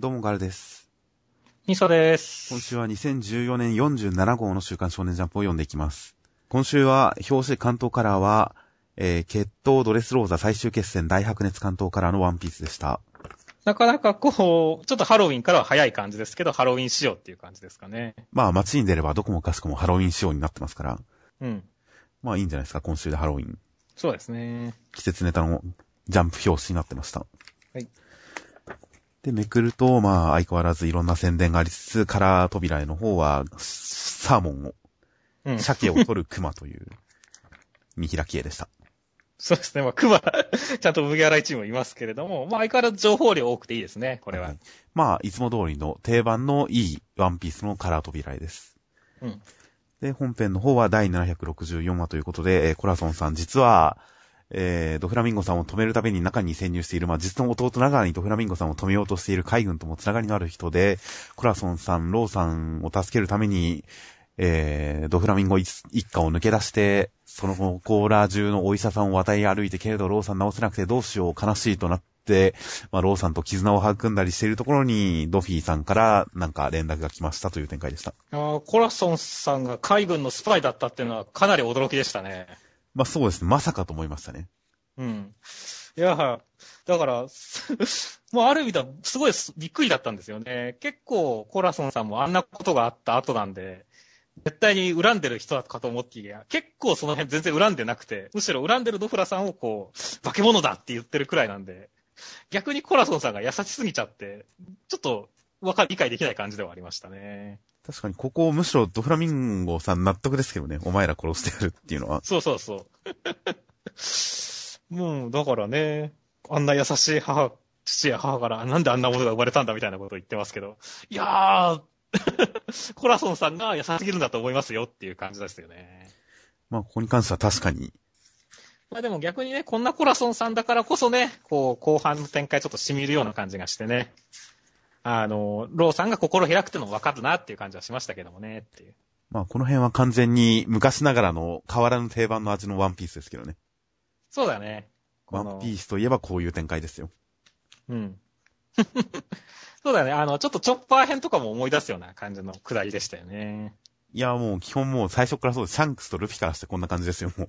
どうもガルです。ミソです。今週は2014年47号の週刊少年ジャンプを読んでいきます。今週は表紙関東カラーは、えー、決闘ドレスローザ最終決戦大白熱関東カラーのワンピースでした。なかなかこう、ちょっとハロウィンからは早い感じですけど、ハロウィン仕様っていう感じですかね。まあ街に出ればどこもかしこもハロウィン仕様になってますから、うん。まあいいんじゃないですか、今週でハロウィン。そうですね。季節ネタのジャンプ表紙になってました。はい。で、めくると、まあ相変わらずいろんな宣伝がありつつ、カラー扉絵の方は、サーモンをうん。鮭を取る熊という 見開き絵でした。そうですね。まあ、クマ、ちゃんと麦わら一もいますけれども、まあ、相変わらず情報量多くていいですね、これは。まあ、いつも通りの定番のいいワンピースのカラー扉絵です。うん。で、本編の方は第764話ということで、えーコラソンさん実は、えー、ドフラミンゴさんを止めるために中に潜入している、まあ、実の弟ながらにドフラミンゴさんを止めようとしている海軍ともつながりのある人で、コラソンさん、ローさんを助けるために、えー、ドフラミンゴ一家を抜け出して、その後、そこら中のお医者さんを渡り歩いて、けれどローさん治せなくてどうしよう、悲しいとなって、まあ、ローさんと絆を育んだりしているところに、ドフィーさんからなんか連絡が来ましたという展開でした。あーコラソンさんが海軍のスパイだったっていうのはかなり驚きでしたね。まあ、そうですね。まさかと思いましたね。うん。いや、だから、もうある意味ではすごいびっくりだったんですよね。結構コラソンさんもあんなことがあった後なんで、絶対に恨んでる人だかと思っていや、結構その辺全然恨んでなくて、むしろ恨んでるドフラさんをこう、化け物だって言ってるくらいなんで、逆にコラソンさんが優しすぎちゃって、ちょっとわか理解できない感じではありましたね。確かに、ここ、むしろドフラミンゴさん納得ですけどね。お前ら殺してやるっていうのは。そうそうそう。もう、だからね、あんな優しい母、父や母から、なんであんなものが生まれたんだみたいなことを言ってますけど、いやー、コラソンさんが優しすぎるんだと思いますよっていう感じですよね。まあ、ここに関しては確かに。まあでも逆にね、こんなコラソンさんだからこそね、こう、後半の展開ちょっと染みるような感じがしてね。あの、ローさんが心開くってのも分かるなっていう感じはしましたけどもね、っていう。まあ、この辺は完全に昔ながらの変わらぬ定番の味のワンピースですけどね。そうだね。ワンピースといえばこういう展開ですよ。うん。そうだね。あの、ちょっとチョッパー編とかも思い出すような感じのくだりでしたよね。いや、もう基本もう最初からそうです。シャンクスとルフィからしてこんな感じですよ、もう。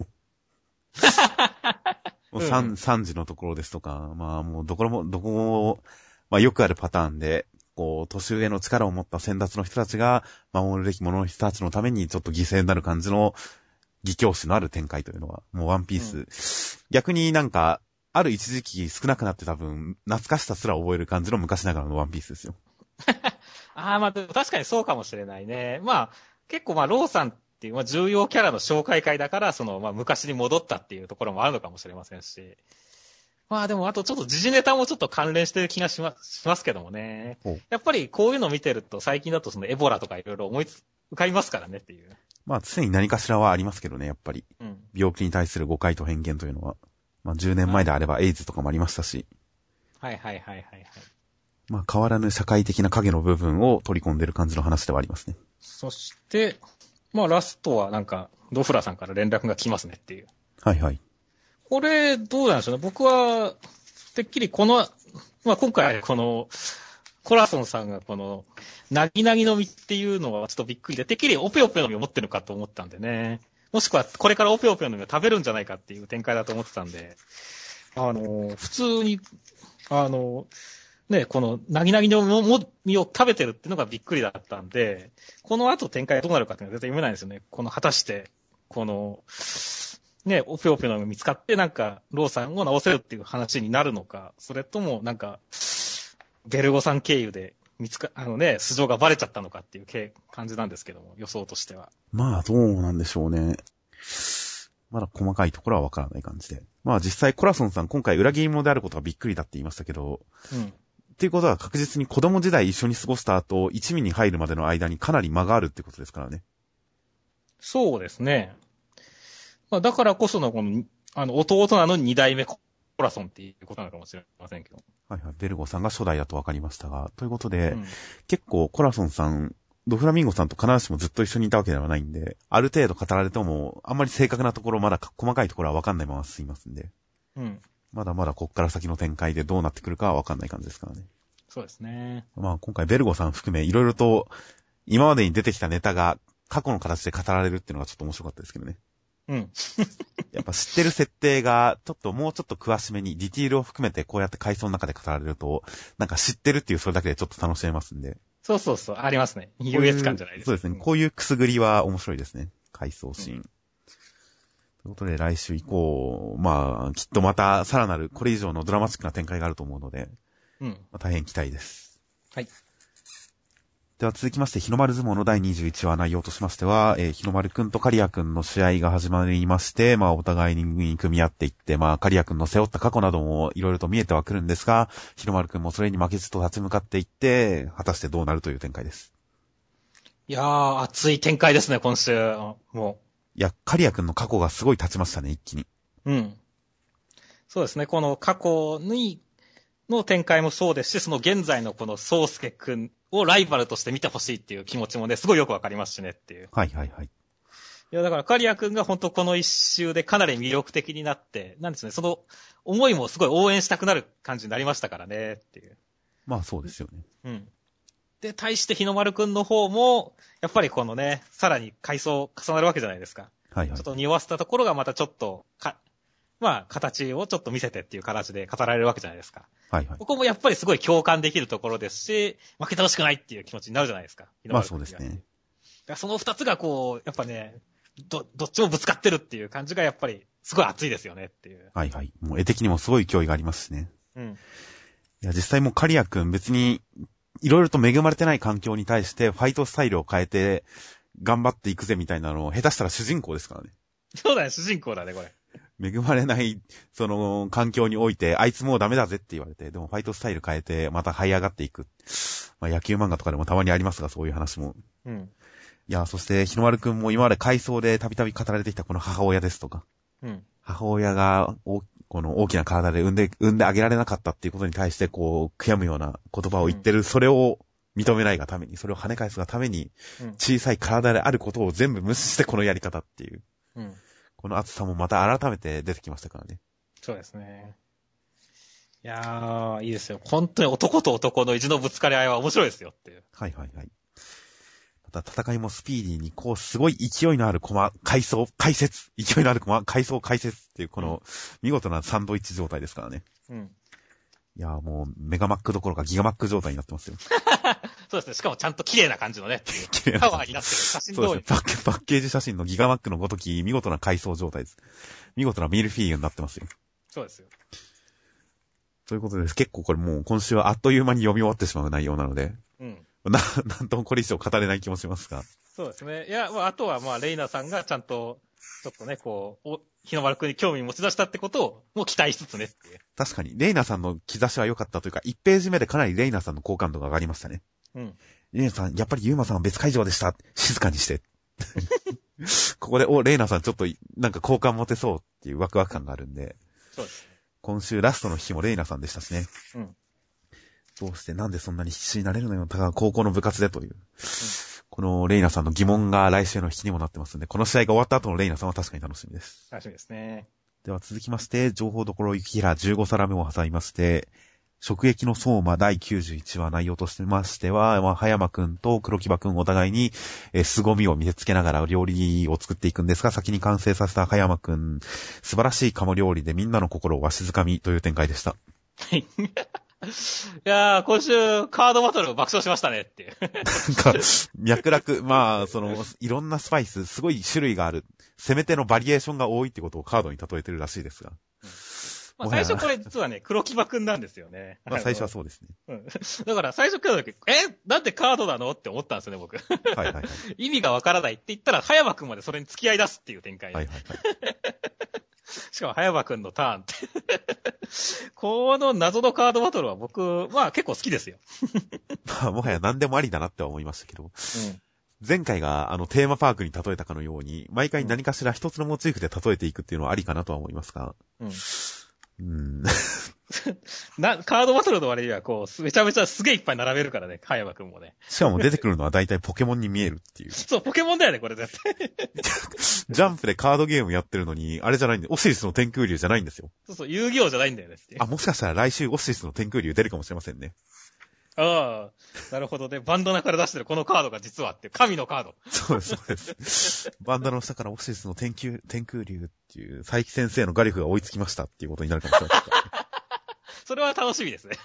もううん3、3時のところですとか、まあもうどこも、どこも、まあよくあるパターンで、こう、年上の力を持った先達の人たちが、守るべき者の人たちのためにちょっと犠牲になる感じの、義教師のある展開というのは、もうワンピース。逆になんか、ある一時期少なくなって多分、懐かしさすら覚える感じの昔ながらのワンピースですよ。ああ、まあ、確かにそうかもしれないね。まあ、結構まあ、ローさんっていう、まあ、重要キャラの紹介会だから、その、まあ、昔に戻ったっていうところもあるのかもしれませんし。まあでも、あとちょっと時事ネタもちょっと関連してる気がしましますけどもね。やっぱりこういうの見てると、最近だとそのエボラとかいろいろ思いつ、浮かびますからねっていう。まあ常に何かしらはありますけどね、やっぱり。うん。病気に対する誤解と偏見というのは。まあ10年前であればエイズとかもありましたし。はいはいはいはいはい。まあ変わらぬ社会的な影の部分を取り込んでる感じの話ではありますね。そして、まあラストはなんか、ドフラさんから連絡が来ますねっていう。はいはい。これ、どうなんでしょうね。僕は、てっきりこの、まあ今回この、コラソンさんがこの、なぎなぎの実っていうのはちょっとびっくりで、てっきりオペオペの実を持ってるのかと思ったんでね。もしくはこれからオペオペの実を食べるんじゃないかっていう展開だと思ってたんで、あの、普通に、あの、ね、この、なぎなぎの実を食べてるっていうのがびっくりだったんで、この後展開がどうなるかっていうのは絶対読めないんですよね。この、果たして、この、ね、オペオペのが見つかって、なんか、ローさんを治せるっていう話になるのか、それとも、なんか、ベルゴさん経由で見つか、あのね、素性がバレちゃったのかっていうけ感じなんですけども、予想としては。まあどうなんでしょうね。まだ細かいところはわからない感じで。まあ実際コラソンさん今回裏切り者であることがびっくりだって言いましたけど、うん。っていうことは確実に子供時代一緒に過ごした後、一味に入るまでの間にかなり間があるってことですからね。そうですね。まあ、だからこその、この、あの、弟なのに二代目コラソンっていうことなのかもしれませんけど。はいはい。ベルゴさんが初代だと分かりましたが、ということで、うん結構コラソンさん、ドフラミンゴさんと必ずしもずっと一緒にいたわけではないんで、ある程度語られても、あんまり正確なところ、まだ細かいところは分かんないまま進みますんで、うん。まだまだこっから先の展開でどうなってくるかは分かんない感じですからね。そうですね。まあ今回ベルゴさん含めいろいろと今までに出てきたネタが過去の形で語られるっていうのがちょっと面白かったですけどね。うん。やっぱ知ってる設定が、ちょっともうちょっと詳しめに、ディティールを含めてこうやって回想の中で語られると、なんか知ってるっていうそれだけでちょっと楽しめますんで。そうそうそう、ありますね。優越感じゃないですそうですね。こういうくすぐりは面白いですね。回想シーン。うんということで来週以降、まあ、きっとまたさらなるこれ以上のドラマチックな展開があると思うので、うん。まあ、大変期待です。はい。では続きまして、日の丸相撲の第21話内容としましては、えー日の丸くんとカリアくんの試合が始まりまして、まあお互いに組み合っていって、まあカリアくんの背負った過去などもいろいろと見えてはくるんですが、日の丸くんもそれに負けずと立ち向かっていって、果たしてどうなるという展開です。いやー、熱い展開ですね、今週。もいや、カリアくんの過去がすごい立ちましたね、一気に。う。うん。そうですね、この過去に、の展開もそうですし、その現在のこの宗介くんをライバルとして見てほしいっていう気持ちもね、すごいよくわかりますしねっていう。はいはいはい。いや、だから、カリア君が本当この一周でかなり魅力的になって、なんですね、その思いもすごい応援したくなる感じになりましたからね、っていう。まあそうですよね。うん。で、対して日の丸くんの方も、やっぱりこのね、さらに階層重なるわけじゃないですか。はいはいちょっ。と匂わせたところがまたちょっと、か、まあ、形をちょっと見せてっていう形で語られるわけじゃないですか。はいはい。ここもやっぱりすごい共感できるところですし、負けてほしくないっていう気持ちになるじゃないですか。まあそうですね。だからその二つがこう、やっぱね、ど、どっちもぶつかってるっていう感じがやっぱり、すごい熱いですよねっていう。はいはい。もう絵的にもすごい勢いがありますしね。うん。いや、実際もうカリア君別に、いろいろと恵まれてない環境に対して、ファイトスタイルを変えて、頑張っていくぜみたいなのを、下手したら主人公ですからね。そうだね、主人公だね、これ。恵まれない、その、環境において、あいつもうダメだぜって言われて、でもファイトスタイル変えて、また這い上がっていく。まあ野球漫画とかでもたまにありますが、そういう話も。うん。いや、そして、日の丸くんも今まで回想でたびたび語られてきたこの母親ですとか、うん。母親が、おこの大きな体で産んで、産んであげられなかったっていうことに対して、こう、悔やむような言葉を言ってる、それを認めないがために、それを跳ね返すがために、うん。小さい体であることを全部無視してこのやり方っていう、うん。この熱さもまた改めて出てきましたからね。そうですね。いやー、いいですよ。本当に男と男の意地のぶつかり合いは面白いですよっていう。はいはいはい。また戦いもスピーディーに、こう、すごい勢いのあるコマ、回想、解説、勢いのあるコマ、回想、解説っていう、この、見事なサンドイッチ状態ですからね。うん。いやーもう、メガマックどころかギガマック状態になってますよ。そうですね。しかもちゃんと綺麗な感じのね。綺麗なパワーになってる。写真通りそうですね。。パッケパッケージ写真のギガマックのごとき、見事な回想状態です。見事なミルフィーユになってますよ。そうですよ。ということです。結構これもう今週はあっという間に読み終わってしまう内容なので、うん。な、なんともこれ以上語れない気もしますが。そうですね。いや、まあ、あとは、まあ、レイナさんがちゃんと、ちょっとね、こう、お、日の丸くんに興味持ち出したってことを、もう期待しつつねって。確かに、レイナさんの兆しは良かったというか、1ページ目でかなりレイナさんの好感度が上がりましたね。うん。レイナさん、やっぱりユーマさんは別会場でした。静かにして。ここで、お、レイナさんちょっと、なんか好感持てそうっていうワクワク感があるんで、そうですね。今週ラストの日もレイナさんでしたしね。うん。どうしてなんでそんなに必死になれるのよ、ただ高校の部活でという。このレイナさんの疑問が来週の引きにもなってますんで、この試合が終わった後のレイナさんは確かに楽しみです。楽しみですね。では続きまして、情報どころ雪平15皿目を挟みまして、食益の相馬第91話内容としてましては、まあ、葉山くんと黒木場くんお互いに、えー凄みを見せつけながら料理を作っていくんですが、先に完成させた葉山くん、素晴らしい鴨料理でみんなの心をわしづかみという展開でした。はい。いやー、今週、カードバトル爆笑しましたねっていう。なんか、脈絡、まあ、その、いろんなスパイス、すごい種類がある、攻め手のバリエーションが多いってことをカードに例えてるらしいですが。まあ、最初これ実はね、黒木場くんなんですよね。まあ、最初はそうですね。うん。だから最初来た時、えなんでカードなのって思ったんですよね、僕。はいはいはい。意味がわからないって言ったら、葉山くんまでそれに付き合い出すっていう展開で。はいはいはい。しかも、葉山くんのターンって。この謎のカードバトルは僕、まあ結構好きですよ。まあ、もはや何でもありだなっては思いましたけど。うん。前回があのテーマパークに例えたかのように、毎回何かしら一つのモチーフで例えていくっていうのはありかなとは思いますが。うん。うん。な、カードバトルの割には、こう、めちゃめちゃすげえいっぱい並べるからね、葉山くんもね。しかも出てくるのは大体ポケモンに見えるっていう。そう、ポケモンだよね、これ絶対。ジャンプでカードゲームやってるのに、あれじゃないんで、オシリスの天空竜じゃないんですよ。そうそう、遊戯王じゃないんだよねあ、もしかしたら来週オシリスの天空竜出るかもしれませんね。ああ、なるほどね。バンダナから出してるこのカードが実はって神のカード。そうです、そうです。バンダナの下からオシスの天空、天空竜っていう、佐伯先生のガリフが追いつきましたっていうことになるかもしれない。それは楽しみですね。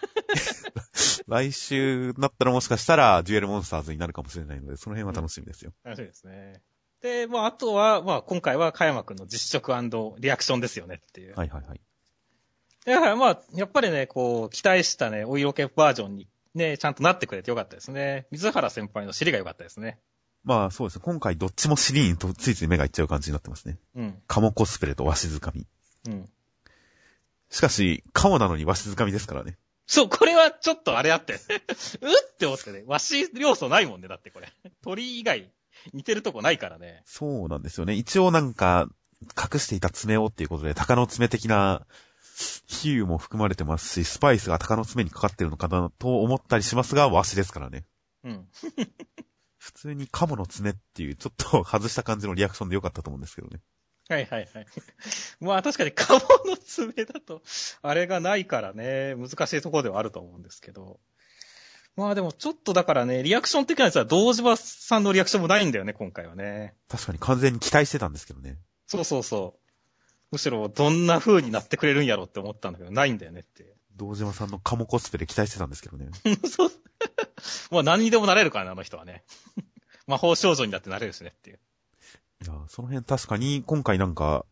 来週になったらもしかしたら、デュエルモンスターズになるかもしれないので、その辺は楽しみですよ。楽しみですね。で、まあ、あとは、まあ、今回は、加山くんの実食リアクションですよねっていう。はいはいはい。だからまあ、やっぱりね、こう、期待したね、お色気バージョンにね、ちゃんとなってくれてよかったですね。水原先輩の尻がよかったですね。まあそうですね。今回どっちも尻にとついつい目がいっちゃう感じになってますね。うん。カモコスプレとわしづかみ。うん。しかし、カモなのにわしづかみですからね。そう、これはちょっとあれあって。うって思ってね。わし要素ないもんね、だってこれ。鳥以外、似てるとこないからね。そうなんですよね。一応なんか、隠していた爪をっていうことで、鷹の爪的な比喩も含まれてますし、スパイスが鷹の爪にかかってるのかなと思ったりしますが、わしですからね。うん。普通にカモの爪っていう、ちょっと外した感じのリアクションでよかったと思うんですけどね。はいはいはい。まあ確かにカモの爪だと、あれがないからね、難しいところではあると思うんですけど。まあでもちょっとだからね、リアクション的なやつは堂島さんのリアクションもないんだよね、今回はね。確かに完全に期待してたんですけどね。そうそうそう。むしろどんな風になってくれるんやろって思ったんだけど、ないんだよねって。道島さんのカモコスプレ期待してたんですけどね。そう。まあ何にでもなれるからね、あの人はね。魔法少女にだってなれるしねっていう。いや、その辺確かに今回なんか、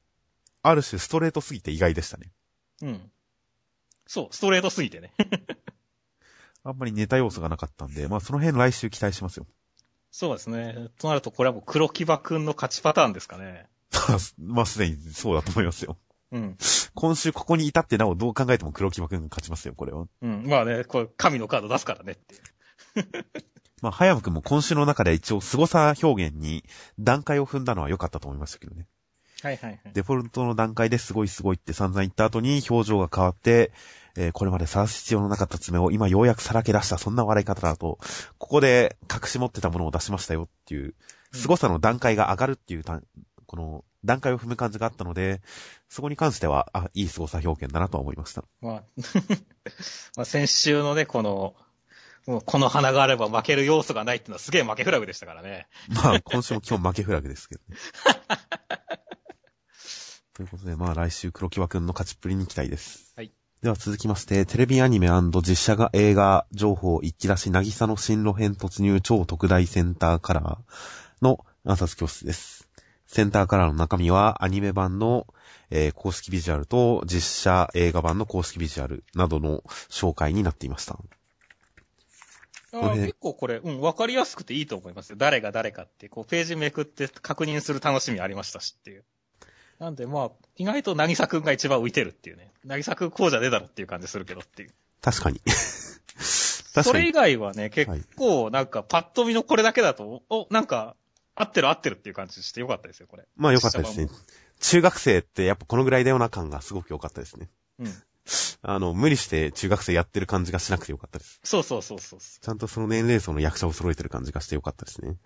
ある種ストレートすぎて意外でしたね。うん。そう、ストレートすぎてね。あんまりネタ要素がなかったんで、まあその辺来週期待しますよ。そうですね。となるとこれはもう黒木場くんの勝ちパターンですかね。まあすでにそうだと思いますよ。うん。今週ここに至ってなおどう考えても黒木場くんが勝ちますよ、これは。うん。まあね、これ神のカード出すからねって。まあ、早くんも今週の中で一応凄さ表現に段階を踏んだのは良かったと思いましたけどね。はいはいはい。デフォルトの段階ですごいすごいって散々言った後に表情が変わって、えーこれまで晒す必要のなかった爪を今ようやくさらけ出したそんな笑い方だと、ここで隠し持ってたものを出しましたよっていう、凄さの段階が上がるっていうた、この段階を踏む感じがあったので、そこに関しては、あ、いい凄さ表現だなとは思いました。まあ、まあ先週のね、この、もうこの花があれば負ける要素がないっていうのはすげえ負けフラグでしたからね。まあ、今週も基本負けフラグですけどね。ということで、まあ来週黒木場くんの勝ちっぷりに期待です。はい。では続きまして、テレビアニメ実写が映画情報一気出し、なぎさの新路編突入超特大センターカラーの暗殺教室です。センターカラーの中身はアニメ版の、えー公式ビジュアルと実写映画版の公式ビジュアルなどの紹介になっていました。結構これ、うん、わかりやすくていいと思いますよ。誰が誰かって、こう、ページめくって確認する楽しみありましたしっていう。なんで、まあ、意外と、なぎさくんが一番浮いてるっていうね。なぎさくんこうじゃねえだろっていう感じするけどっていう。確かに。それ以 確かに。外はね、結構、なんか、パッと見のこれだけだと、お、なんか、合ってる合ってるっていう感じしてよかったですよ、これ。まあ良かったですね。中学生ってやっぱこのぐらいだよな感がすごく良かったですね。うん。あの、無理して中学生やってる感じがしなくてよかったです。そうそうそうそう。ちゃんとその年齢層の役者を揃えてる感じがしてよかったですね。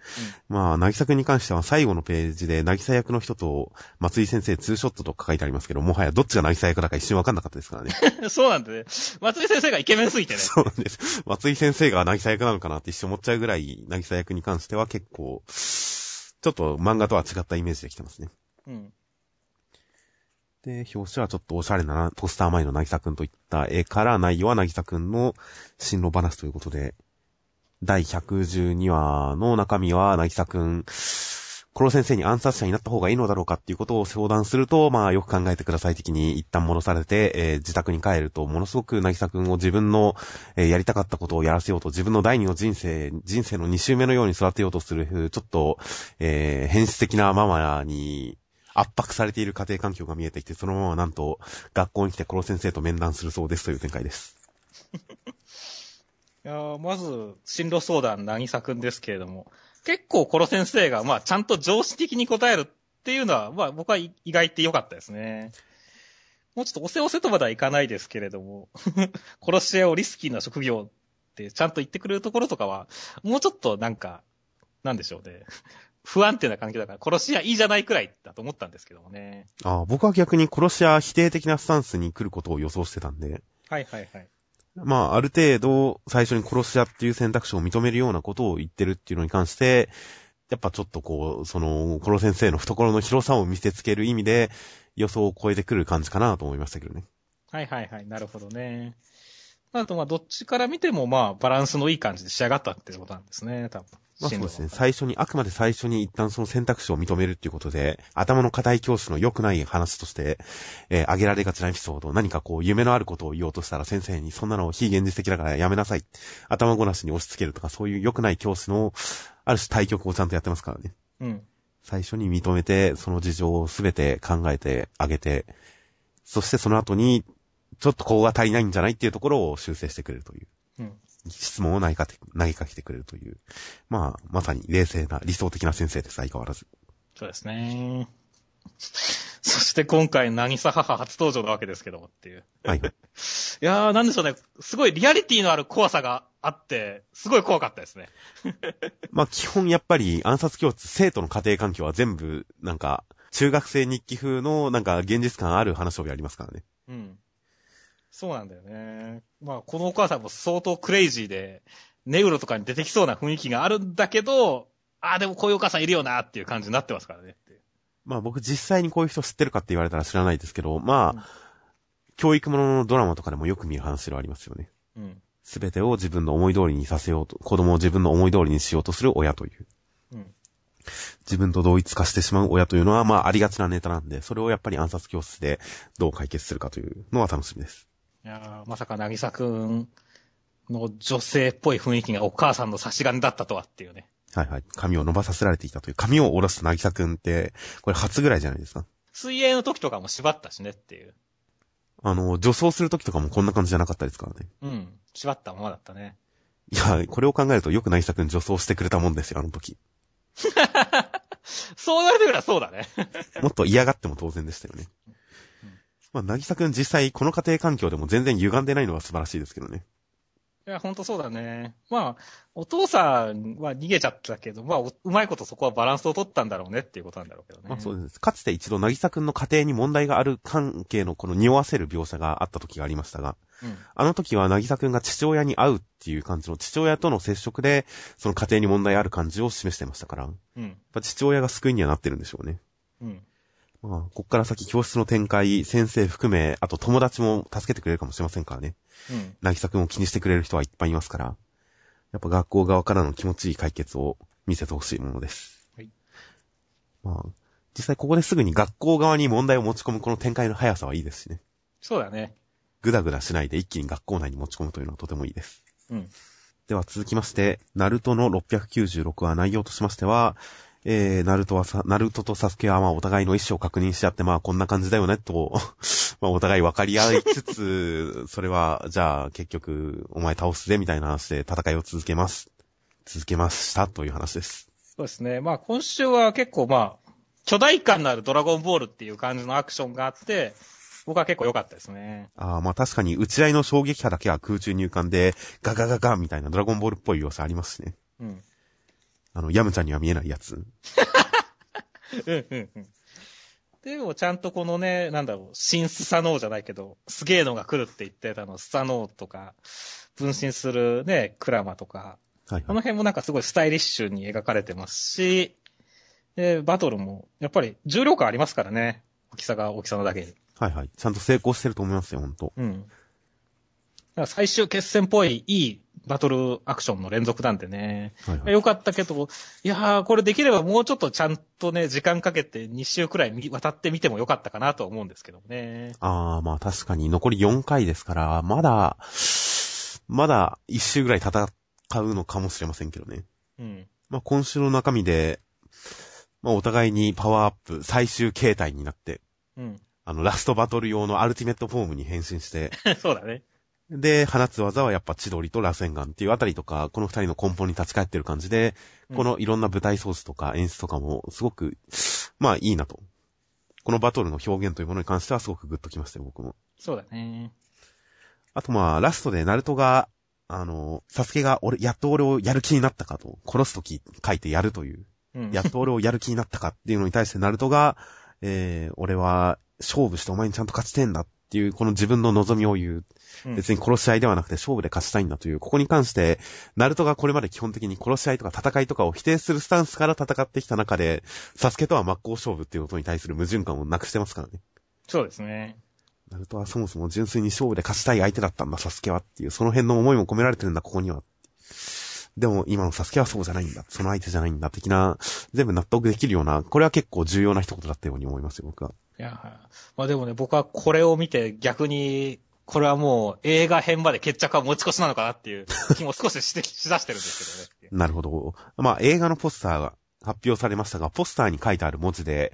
まあ、なぎさくんに関しては最後のページで、なぎさ役の人と松井先生ツーショットとか書いてありますけど、もはやどっちがなぎさ役だか一瞬わかんなかったですからね。うん。そうなんでね。松井先生がイケメンすぎてね。そうなんです。松井先生がなぎさ役なのかなって一瞬思っちゃうぐらい、なぎさ役に関しては結構、ちょっと漫画とは違ったイメージできてますね。うん。で、表紙はちょっとおしゃれなポスター前のなぎさくんといった絵から内容はなぎさくんの進路話ということで、第112話の中身はなぎさくん、黒先生に暗殺者になった方がいいのだろうかっていうことを相談すると、まあよく考えてください的に一旦戻されて、えー自宅に帰ると、ものすごくなぎさくんを自分の、えーやりたかったことをやらせようと、自分の第二の人生、人生の二周目のように育てようとする、ちょっと、えー変質的なママに、圧迫されている家庭環境が見えてきて、そのままなんと、学校に来て黒先生と面談するそうですという展開です。いやまず、進路相談、なぎさくんですけれども、結構、コロ先生が、まあ、ちゃんと常識的に答えるっていうのは、まあ、僕は意外って良かったですね。もうちょっとおせおせとまではいかないですけれども、殺し屋をリスキーな職業ってちゃんと言ってくれるところとかは、もうちょっとなんか、なんでしょうね。不安定な関係だから、殺し屋いいじゃないくらいだと思ったんですけどもね。ああ僕は逆に殺し屋否定的なスタンスに来ることを予想してたんで、はいはいはい。まあ、ある程度、最初に殺し屋っていう選択肢を認めるようなことを言ってるっていうのに関して、やっぱちょっとこう、その、コロ先生の懐の広さを見せつける意味で、予想を超えてくる感じかなと思いましたけどね。はいはいはい、なるほどね。あとまあ、どっちから見てもまあ、バランスのいい感じで仕上がったってことなんですね、多分。まあそうですね。最初に、あくまで最初に一旦その選択肢を認めるっていうことで、頭の硬い教師の良くない話として、えー、挙げられがちなエピソード、何かこう、夢のあることを言おうとしたら先生に、そんなの非現実的だからやめなさい。頭ごなしに押し付けるとか、そういう良くない教師の、ある種対局をちゃんとやってますからね。うん。最初に認めて、その事情をすべて考えてあげて、そしてその後に、ちょっとここが足りないんじゃないっていうところを修正してくれるという。うん。質問を投げかけ、投げかけてくれるという。まあ、まさに冷静な理想的な先生です、相変わらず。そうですね。そして今回、なぎさ母初登場なわけですけどもっていう。はい。いやー、なんでしょうね。すごいリアリティのある怖さがあって、すごい怖かったですね。まあ基本やっぱり暗殺教室、生徒の家庭環境は全部、なんか、中学生日記風のなんか現実感ある話をやりますからね。うん。そうなんだよね。まあ、このお母さんも相当クレイジーで、ネウロとかに出てきそうな雰囲気があるんだけど、ああ、でもこういうお母さんいるよなっていう感じになってますからね。まあ僕実際にこういう人知ってるかって言われたら知らないですけど、まあ、うん、教育もののドラマとかでもよく見る話ではありますよね。うん。すべてを自分の思い通りにさせようと、子供を自分の思い通りにしようとする親という。うん。自分と同一化してしまう親というのは、まあありがちなネタなんで、それをやっぱり暗殺教室でどう解決するかというのは楽しみです。いやまさかなぎさくんの女性っぽい雰囲気がお母さんの差し金だったとはっていうね。はいはい。髪を伸ばさせられていたという。髪を下ろすなぎさくんって、これ初ぐらいじゃないですか？水泳の時とかも縛ったしねっていう。あの、女装する時とかもこんな感じじゃなかったですからね。うん。縛ったままだったね。いや、これを考えるとよくなぎさくん女装してくれたもんですよ、あの時。そう言われてみればそうだね。もっと嫌がっても当然でしたよね。まあ、なぎさくん実際この家庭環境でも全然歪んでないのが素晴らしいですけどね。いや、ほんとそうだね。まあ、お父さんは逃げちゃったけど、まあ、うまいことそこはバランスを取ったんだろうねっていうことなんだろうけどね。まあそうです。かつて一度、なぎさくんの家庭に問題がある関係のこの匂わせる描写があった時がありましたが、うん、あの時はなぎさくんが父親に会うっていう感じの父親との接触で、その家庭に問題ある感じを示してましたから、うん、父親が救いにはなってるんでしょうね。うん。まあ、こっから先教室の展開、先生含め、あと友達も助けてくれるかもしれませんからね。うん。なぎさくんを気にしてくれる人はいっぱいいますから、やっぱ学校側からの気持ちいい解決を見せてほしいものです。はい。まあ、実際ここですぐに学校側に問題を持ち込むこの展開の速さはいいですしね。そうだね。ぐだぐだしないで一気に学校内に持ち込むというのはとてもいいです。うん。では続きまして、ナルトの696話内容としましては、えー、ナルトはさ、ナルトとサスケはまあお互いの意思を確認し合ってまあこんな感じだよねと まあお互い分かり合いつつ、それはじゃあ結局お前倒すぜみたいな話で戦いを続けます。続けましたという話です。そうですね。まあ今週は結構まあ、巨大感のあるドラゴンボールっていう感じのアクションがあって、僕は結構良かったですね。ああ、まあ確かに打ち合いの衝撃波だけは空中に浮かんで、ガガガガみたいなドラゴンボールっぽい要素ありますしね。うん。あの、ヤムちゃんには見えないやつ。うんうんうん。でもちゃんとこのね、なんだろう、新スサノーじゃないけど、すげえのが来るって言ってたの、スサノーとか、分身するね、クラマとか、はいはい、この辺もなんかすごいスタイリッシュに描かれてますし、で、バトルも、やっぱり重量感ありますからね。大きさが大きさのだけに。はいはい。ちゃんと成功してると思いますよ、ほんと。うん。だから最終決戦っぽい、いいバトルアクションの連続なんでね。はいはい、よかったけど、いやー、これできればもうちょっとちゃんとね、時間かけて2週くらい渡ってみてもよかったかなと思うんですけどね。あー、まあ確かに残り4回ですから、まだ、まだ1週ぐらい戦うのかもしれませんけどね。うん。まあ今週の中身で、まあお互いにパワーアップ、最終形態になって、うん。あの、ラストバトル用のアルティメットフォームに変身して、そうだね。で、放つ技はやっぱ千鳥と螺旋岩っていうあたりとか、この二人の根本に立ち返ってる感じで、このいろんな舞台装置とか演出とかもすごく、まあいいなと。このバトルの表現というものに関してはすごくグッときましたよ、僕も。そうだね。あとまあ、ラストでナルトが、あの、サスケが俺、やっと俺をやる気になったかと、殺すとき書いてやるという、うん、やっと俺をやる気になったかっていうのに対してナルトが、えー、俺は勝負してお前にちゃんと勝ちてんだっていう、この自分の望みを言う。うん別に殺し合いではなくて勝負で勝ちたいんだという、ここに関して、ナルトがこれまで基本的に殺し合いとか戦いとかを否定するスタンスから戦ってきた中で、サスケとは真っ向勝負っていうことに対する矛盾感をなくしてますからね。そうですね。ナルトはそもそも純粋に勝負で勝ちたい相手だったんだ、サスケはっていう、その辺の思いも込められてるんだ、ここには。でも今のサスケはそうじゃないんだ、その相手じゃないんだ、的な、全部納得できるような、これは結構重要な一言だったように思いますよ、僕は。いや、はいまあでもね、僕はこれを見て逆に、これはもう映画編まで決着は持ち越しなのかなっていう気も少ししてしだしてるんですけどね。なるほど。まあ映画のポスターが発表されましたが、ポスターに書いてある文字で、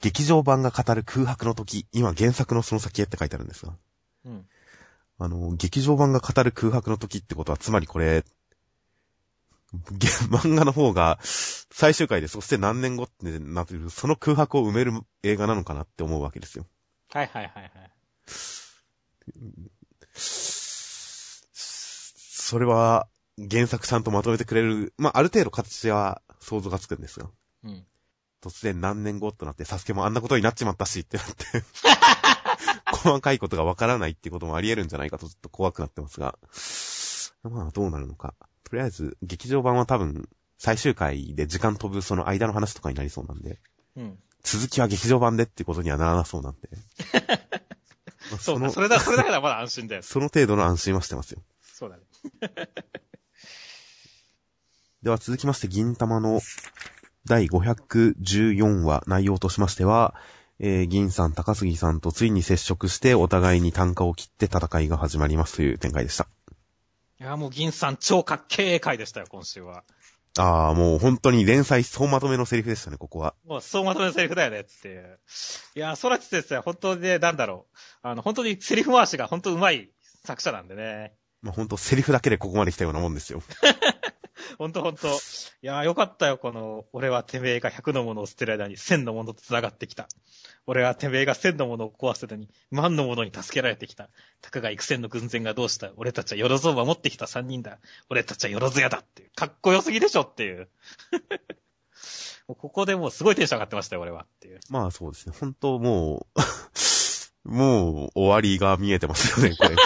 劇場版が語る空白の時、今原作のその先へって書いてあるんですが。うん。あの、劇場版が語る空白の時ってことは、つまりこれ、げ 漫画の方が最終回で、そして何年後ってなってる、その空白を埋める映画なのかなって思うわけですよ。はいはいはいはい。それは、原作ちゃんとまとめてくれる、まあ、ある程度形は想像がつくんですが。うん。突然何年後となって、サスケもあんなことになっちまったしってなって、細かいことがわからないってこともあり得るんじゃないかとちょっと怖くなってますが、まあどうなるのか。とりあえず、劇場版は多分、最終回で時間飛ぶその間の話とかになりそうなんで、うん。続きは劇場版でってことにはならなそうなんで。まあそうか、のそれだ、それだけはまだ安心だよ。その程度の安心はしてますよ。そうだね。では続きまして、銀玉の第514話内容としましては、えー、銀さん、高杉さんとついに接触してお互いに単価を切って戦いが始まりますという展開でした。いや、もう銀さん超かっけー回でしたよ、今週は。ああ、もう本当に連載総まとめのセリフでしたね、ここは。もう、そうまとめのセリフだよねっていう。いや、空知先生は本当にね、なんだろう。あの、本当にセリフ回しが本当上手い作者なんでね。まあ本当セリフだけでここまで来たようなもんですよ。本当本当いやー、よかったよ、この、俺はてめえが100のものを捨てる間に1000のものと繋がってきた。俺はてめえが1000のものを壊す間に万のものに助けられてきた。たかが幾千の軍勢がどうした俺たちはよろずを守ってきた3人だ。俺たちはよろずやだっていう。かっこよすぎでしょっていう。もうここでもうすごいテンション上がってましたよ、俺はっていう。まあそうですね、本当もう、もう終わりが見えてますよね、これ。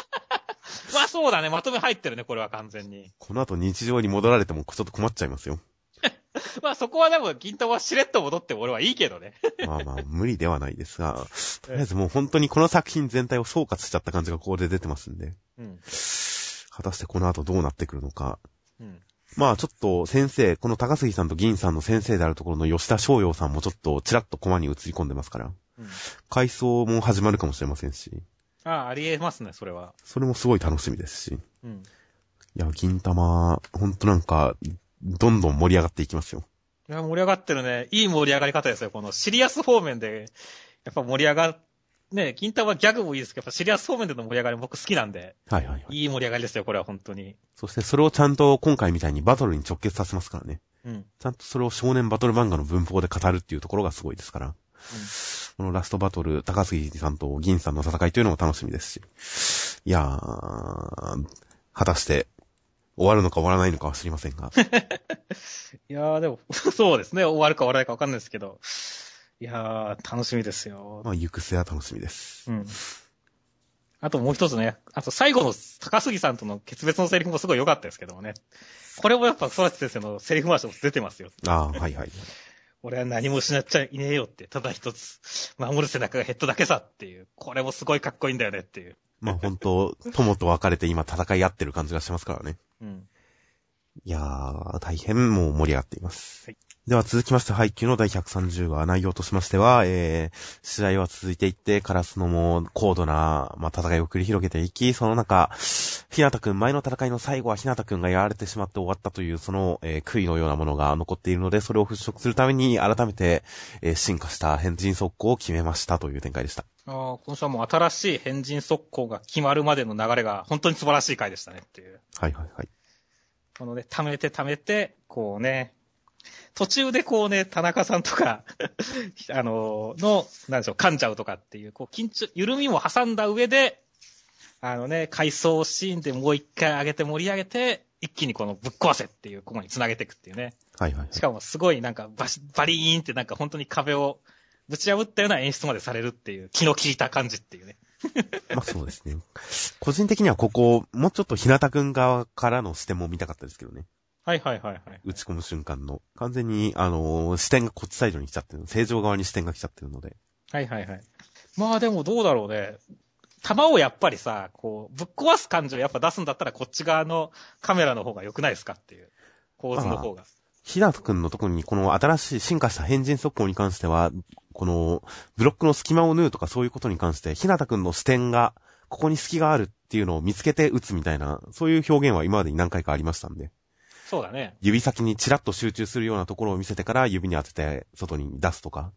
まあそうだね、まとめ入ってるね、これは完全に。この後日常に戻られてもちょっと困っちゃいますよ。まあそこはでも、銀玉はしれっと戻っても俺はいいけどね。まあまあ、無理ではないですが、とりあえずもう本当にこの作品全体を総括しちゃった感じがここで出てますんで、うん。果たしてこの後どうなってくるのか。うん。まあちょっと先生、この高杉さんと銀さんの先生であるところの吉田翔陽さんもちょっとちらっとコマに映り込んでますから、うん。回想も始まるかもしれませんし、ああ、ありえますね、それは。それもすごい楽しみですし、うん。いや、銀玉、ほんとなんか、どんどん盛り上がっていきますよ。いや、盛り上がってるね。いい盛り上がり方ですよ。このシリアス方面で、やっぱ盛り上がる。ね、金太はギャグもいいですけど、やっぱシリアス方面での盛り上がり僕好きなんで、はいはいはい。いい盛り上がりですよ、これは本当に。そしてそれをちゃんと今回みたいにバトルに直結させますからね。うん。ちゃんとそれを少年バトル漫画の文法で語るっていうところがすごいですから。このラストバトル、高杉さんと銀さんの戦いというのも楽しみですし。いやー、果たして、終わるのか終わらないのかは知りませんが。いやー、でも、そうですね。終わるか終わらないかわかんないですけど。いやー、楽しみですよ。まあ、行く末は楽しみです。うん。あともう一つね、あと最後の高杉さんとの決別のセリフもすごい良かったですけどもね。これもやっぱ空知先生のセリフ回しも出てますよ。ああ、はいはい。俺は何も失っちゃいねえよって、ただ一つ、守る背中が減っただけさっていう。これもすごいかっこいいんだよねっていう。まあ本当友と別れて今戦い合ってる感じがしますからね。うん。いやー、大変もう盛り上がっています。はいでは続きまして、配給の第130話、内容としましては、えー、試合は続いていって、カラスのも高度な、まあ、戦いを繰り広げていき、その中、ひなたくん、前の戦いの最後はひなたくんがやられてしまって終わったという、その、えー悔いのようなものが残っているので、それを払拭するために、改めて、えー進化した変人速攻を決めましたという展開でした。ああ、今週はもう新しい変人速攻が決まるまでの流れが本当に素晴らしい回でしたねっていう。はいはいはい。このね、溜めて溜めて、こうね、途中でこうね、田中さんとか、あの、の、なんでしょう、噛んじゃうとかっていう、こう、緊張、緩みも挟んだ上で、あのね、回想シーンでもう一回上げて盛り上げて、一気にこのぶっ壊せっていう、ここに繋げていくっていうね。はいはいはい。しかもすごいなんかバシ、バリーンってなんか本当に壁をぶち破ったような演出までされるっていう、気の利いた感じっていうね。まあそうですね。個人的にはここ、もうちょっと日向くん側からの視点も見たかったですけどね。はいはいはいはい。打ち込む瞬間の。完全に、あのー視点がこっちサイドに来ちゃってる。正常側に視点が来ちゃってるので。はいはいはい。まあでもどうだろうね。弾をやっぱりさ、こう、ぶっ壊す感じをやっぱ出すんだったらこっち側のカメラの方が良くないですかっていう。構図の方が。日向くんの特にこの新しい進化した変人速攻に関しては、このブロックの隙間を縫うとかそういうことに関して、日向くんの視点が、ここに隙があるっていうのを見つけて打つみたいな、そういう表現は今までに何回かありましたんで。そうだね。指先にチラッと集中するようなところを見せてから指に当てて外に出すとか、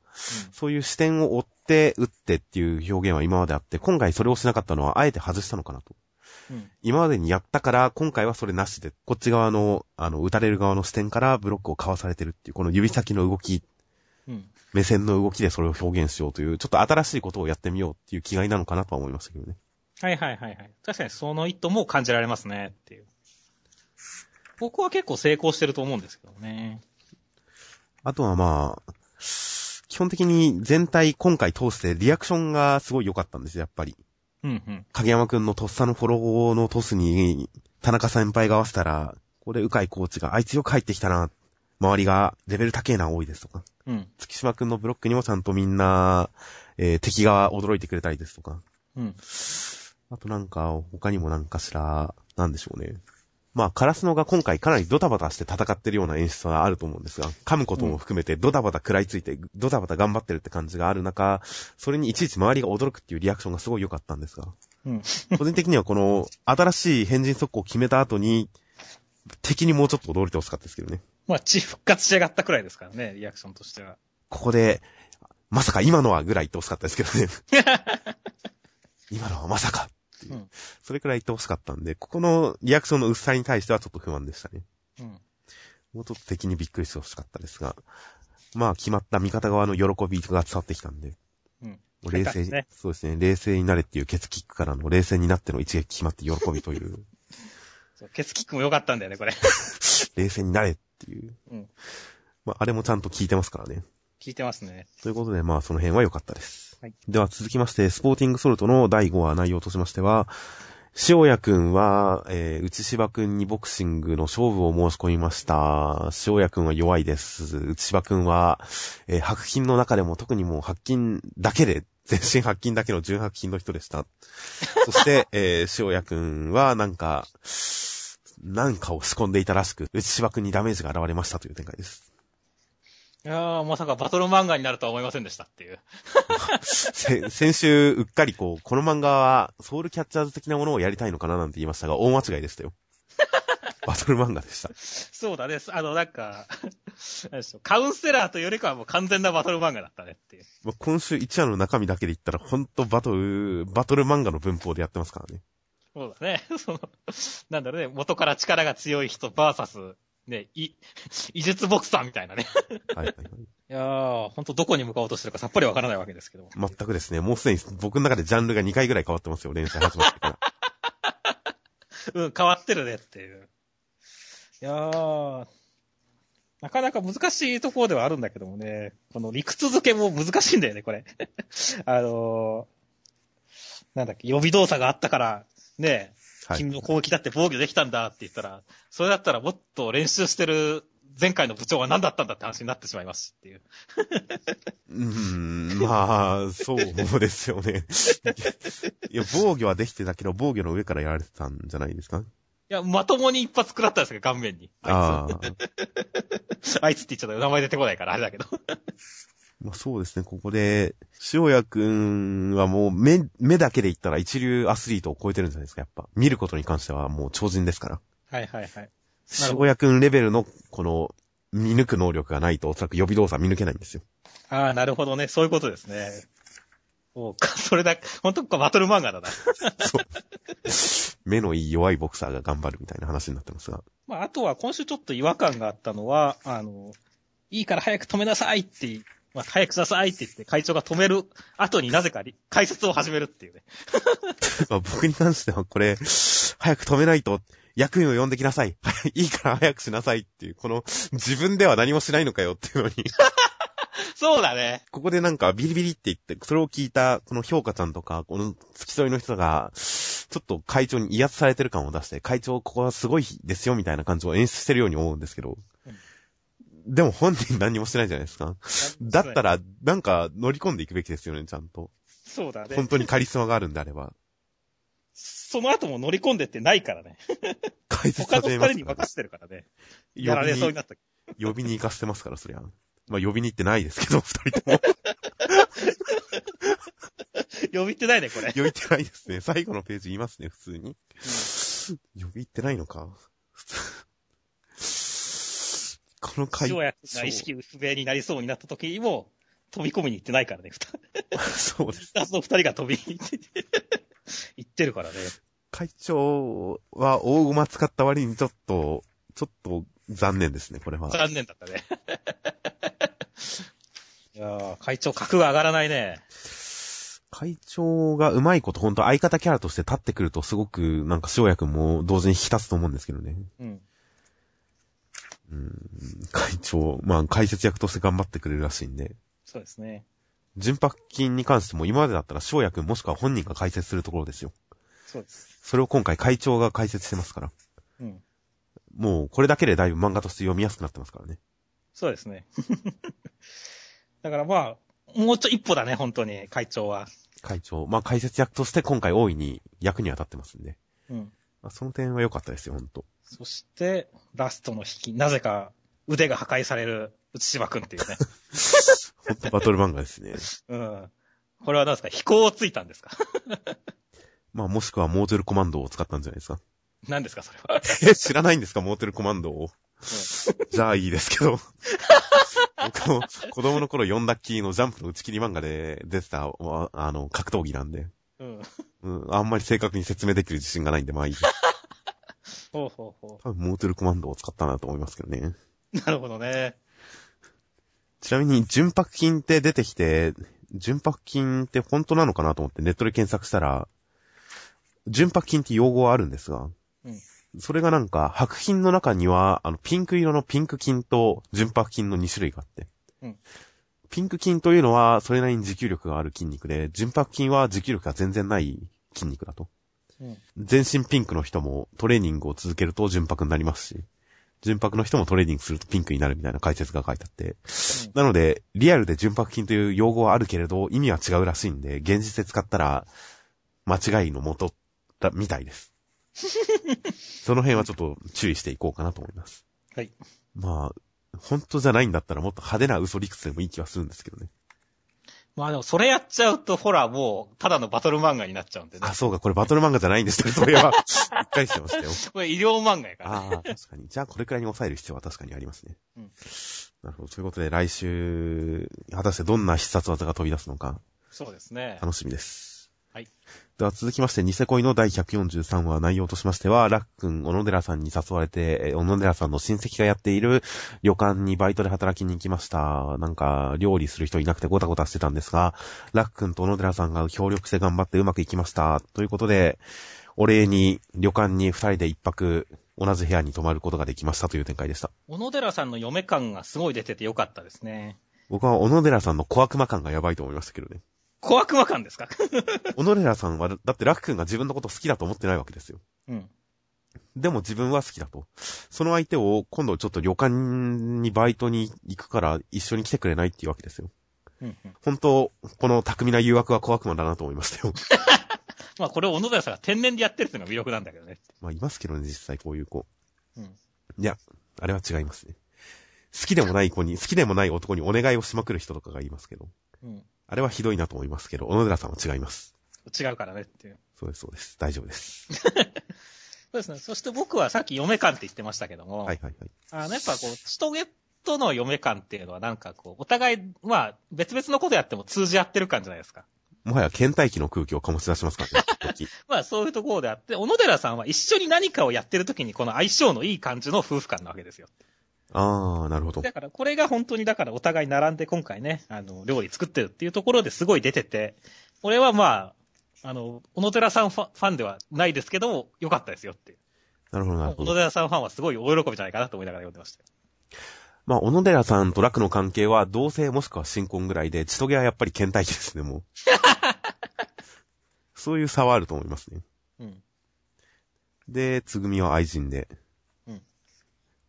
そういう視点を追って打ってっていう表現は今まであって、今回それをしなかったのはあえて外したのかなと。うん。今までにやったから、今回はそれなしで、こっち側の、あの、打たれる側の視点からブロックをかわされてるっていう、この指先の動き、うん。目線の動きでそれを表現しようという、ちょっと新しいことをやってみようっていう気概なのかなとは思いましたけどね。はいはいはいはい。確かにその意図も感じられますねっていう。僕は結構成功してると思うんですけどね。あとはまあ、基本的に全体今回通してリアクションがすごい良かったんですよ、やっぱり。うんうん。影山くんのとっさのフォローのトスに、田中先輩が合わせたら、ここで鵜飼コーチが、あいつよく入ってきたな、周りがレベル高えな多いですとか、うん。月島くんのブロックにもちゃんとみんな、えー敵が驚いてくれたりですとか、うん。あとなんか、他にもなんかしら、なんでしょうね。まあ、カラスノが今回かなりドタバタして戦ってるような演出はあると思うんですが、噛むことも含めてドタバタ食らいついて、ドタバタ頑張ってるって感じがある中、それにいちいち周りが驚くっていうリアクションがすごい良かったんですが、うん。個人的にはこの、新しい変人速攻を決めた後に、敵にもうちょっと驚いてほしかったですけどね。まあ、血復活しやがったくらいですからね、リアクションとしては。ここで、まさか今のはぐらい言ってほしかったですけどね。今のはまさかう、うんそれくらい言ってほしかったんで、ここのリアクションの薄さに対してはちょっと不安でしたね。うん。もうちょっと敵にびっくりしてほしかったですが、まあ決まった味方側の喜びが伝わってきたんで、うん。冷静に、ねそうですね、冷静になれっていうケツキックからの冷静になっての一撃決まって喜びという、そうケツキックも良かったんだよね、これ。冷静になれっていう。うんまああれもちゃんと聞いてますからね。聞いてますね。ということで、まあその辺は良かったです。はいでは続きまして、スポーティングソルトの第5話内容としましては、塩谷くんは、えー、内芝くんにボクシングの勝負を申し込みました。塩谷くんは弱いです。内芝くんは、えー白筋の中でも特にもう白筋だけで、全身白筋だけの純白筋の人でした。そして、えー、塩谷くんはなんか、なんかを仕込んでいたらしく、内芝くんにダメージが現れましたという展開です。いやー、まさかバトル漫画になるとは思いませんでしたっていう。せ先週、うっかりこう、この漫画は、ソウルキャッチャーズ的なものをやりたいのかななんて言いましたが、大間違いでしたよ。バトル漫画でした。そうだね。あの、なんか、カウンセラーというよりかはもう完全なバトル漫画だったねっていう。まあ今週1話の中身だけで言ったら、ほんとバトル、バトル漫画の文法でやってますからね。そうだね。その、なんだろうね、元から力が強い人バーサス、ね、い、医術ボクサーみたいなね。はいはいはい。いやー、ほんとどこに向かおうとしてるかさっぱりわからないわけですけど。全くですね、もうすでに僕の中でジャンルが2回ぐらい変わってますよ、連載始まってから。うん、変わってるねっていう。いやー、なかなか難しいところではあるんだけどもね、この理屈付けも難しいんだよね、これ。あのー、なんだっけ、予備動作があったから、ね、はい。君の攻撃だって防御できたんだって言ったら、それだったらもっと練習してる前回の部長は何だったんだって話になってしまいますしっていう。うーん、まあ、そうですよね。いや、防御はできてたけど、防御の上からやられてたんじゃないですか？いや、まともに一発食らったんですよ、顔面に。あああ。いつ。あいつって言っちゃったら名前出てこないからあれだけど。まあそうですね、ここで、塩谷くんはもう目、目だけで言ったら一流アスリートを超えてるんじゃないですか、やっぱ。見ることに関してはもう超人ですから。はいはいはい。塩谷くんレベルの、この、見抜く能力がないと、おそらく予備動作見抜けないんですよ。ああ、なるほどね。そういうことですね。そうか、それだ、本当かバトル漫画だな。目のいい弱いボクサーが頑張るみたいな話になってますが。まあ、あとは今週ちょっと違和感があったのは、あの、いいから早く止めなさいって、まあ、早くしなさいって言って会長が止める後になぜかり解説を始めるっていうね。まあ僕に関してはこれ、早く止めないと、役員を呼んできなさい。いいから早くしなさいっていう、この、自分では何もしないのかよっていうのに。そうだね。ここでなんかビリビリって言って、それを聞いた、この評価ちゃんとか、この付き添いの人が、ちょっと会長に威圧されてる感を出して、会長ここはすごいですよみたいな感じを演出してるように思うんですけど、でも本人何もしてないじゃないですか。だったら、なんか乗り込んでいくべきですよね、ちゃんと。そうだね。本当にカリスマがあるんであれば。その後も乗り込んでってないからね。解説他の二させますから人に任せてるからね。やられそうになった。呼びに行かせてますから、そりゃ。まあ、呼びに行ってないですけど、二人とも。呼びってないね、これ。呼び行ってないですね。最後のページ言いますね、普通に。呼び行ってないのか。この回塩谷君が意識不明になりそうになった時にも、飛び込みに行ってないからね、二そうです。人の二人が飛びに行って、行ってるからね。会長は大駒使った割にちょっと、ちょっと残念ですね、これは。残念だったね。いやー、会長格が上がらないね。会長がうまいこと、本当相方キャラとして立ってくるとすごく、なんか塩谷くんも同時に引き立つと思うんですけどね。うん。会長、まあ解説役として頑張ってくれるらしいんで。そうですね。純白金に関しても今までだったら塩谷くんもしくは本人が解説するところですよ。そうです。それを今回会長が解説してますから。うん。もうこれだけでだいぶ漫画として読みやすくなってますからね。そうですね。だからまあ、もうちょ一歩だね、本当に、会長は。会長、まあ解説役として今回大いに役には立ってますんで。うん。まあ、その点は良かったですよ、本当そして、ラストの引き、なぜか腕が破壊される内島くんっていうね。本当バトル漫画ですね。うん。これは何ですか飛行をついたんですか？まあもしくはモーテルコマンドを使ったんじゃないですか？何ですかそれは？え、知らないんですか？モーテルコマンドを。じゃあいいですけど。僕も子供の頃読んだっきりのジャンプの打ち切り漫画で出てた、わあの、格闘技なんで。あんまり正確に説明できる自信がないんで、まあいいです。ほうほうほ多分モーテルコマンドを使ったなと思いますけどね。う。なるほどね。ちなみに、純白金って出てきて、純白金って本当なのかなと思ってネットで検索したら、純白金って用語はあるんですが、うんそれがなんか、白金の中には、あの、ピンク色のピンク金と純白金の2種類があって、うんピンク筋というのは、それなりに持久力がある筋肉で、純白筋は持久力が全然ない筋肉だと。うん。全身ピンクの人もトレーニングを続けると純白になりますし、純白の人もトレーニングするとピンクになるみたいな解説が書いてあって、なので、リアルで純白筋という用語はあるけれど、意味は違うらしいんで、現実で使ったら、間違いのもとだ、みたいです。その辺はちょっと注意していこうかなと思います。はい。まあ、本当じゃないんだったらもっと派手な嘘理屈でもいい気はするんですけどね。まあでも、それやっちゃうと、ほら、もう、ただのバトル漫画になっちゃうんでねあ、。そうか、これバトル漫画じゃないんですね。それは、しっかりしてましたよ。これ医療漫画やから。ああ、確かに。じゃあ、これくらいに抑える必要は確かにありますね。うんなるほど。ということで、来週、果たしてどんな必殺技が飛び出すのか、そうですね。楽しみです。はい。では続きまして、ニセ恋の第143話内容としましては、ラックン、小野寺さんに誘われて、えー小野寺さんの親戚がやっている旅館にバイトで働きに行きました。なんか、料理する人いなくてゴタゴタしてたんですが、ラックンと小野寺さんが協力して頑張ってうまくいきました。ということで、お礼に旅館に二人で一泊、同じ部屋に泊まることができましたという展開でした。小野寺さんの嫁感がすごい出ててよかったですね。僕は小野寺さんの小悪魔感がやばいと思いましたけどね。小悪魔感ですか？小野寺さんは、だってラックンが自分のこと好きだと思ってないわけですよ。うん。でも自分は好きだと。その相手を今度ちょっと旅館にバイトに行くから一緒に来てくれないっていうわけですよ。うんうん。本当、この巧みな誘惑は小悪魔だなと思いましたよ。まあこれを小野寺さんが天然でやってるっていうのが魅力なんだけどね。まあいますけどね、実際こういう子。うん。いや、あれは違いますね。好きでもない子に、好きでもない男にお願いをしまくる人とかがいますけど。うん。あれはひどいなと思いますけど、小野寺さんは違います。違うからねっていう。そうです、そうです。大丈夫です。そうですね。そして僕はさっき嫁感って言ってましたけども、はいはいはい。あの、やっぱこう、チトゲとの嫁感っていうのはなんかこう、お互い、まあ、別々のことやっても通じ合ってる感じゃないですか。もはや倦怠期の空気を醸し出しますからね、まあそういうところであって、小野寺さんは一緒に何かをやってる時にこの相性のいい感じの夫婦感なわけですよ。あー、なるほど。だからこれが本当にだからお互い並んで今回ね、あの、料理作ってるっていうところですごい出てて、これはまあ、あの、小野寺さんファファンではないですけども、良かったですよって。なるほど、なるほど。小野寺さんファンはすごい大喜びじゃないかなと思いながら読んでましたよ。まあ、小野寺さんと楽の関係は同性もしくは新婚ぐらいで、千棘はやっぱり倦怠期ですね、もう。そういう差はあると思いますね。うん。で、つぐみは愛人で。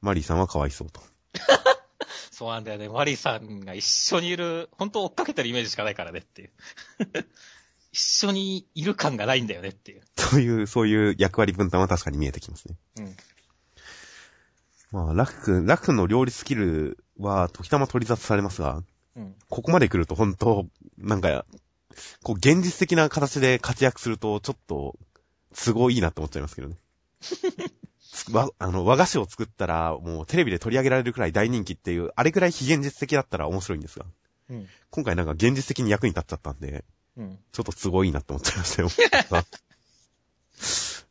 うんマリーさんはかわいそうと。そうなんだよね。マリさんが一緒にいる、本当追っかけてるイメージしかないからねっていう。一緒にいる感がないんだよねっていう。そういう、そういう役割分担は確かに見えてきますね。うん。まあ、ラク君、ラク君の料理スキルは時たま取り沙汰されますが、うん。ここまで来ると本当、なんか、こう、現実的な形で活躍すると、ちょっと、都合いいなって思っちゃいますけどね。つわ、あの、和菓子を作ったら、もうテレビで取り上げられるくらい大人気っていう、あれくらい非現実的だったら面白いんですが、うん。今回なんか現実的に役に立っちゃったんで、うん。ちょっと都合いいなって思っちゃいましたよ。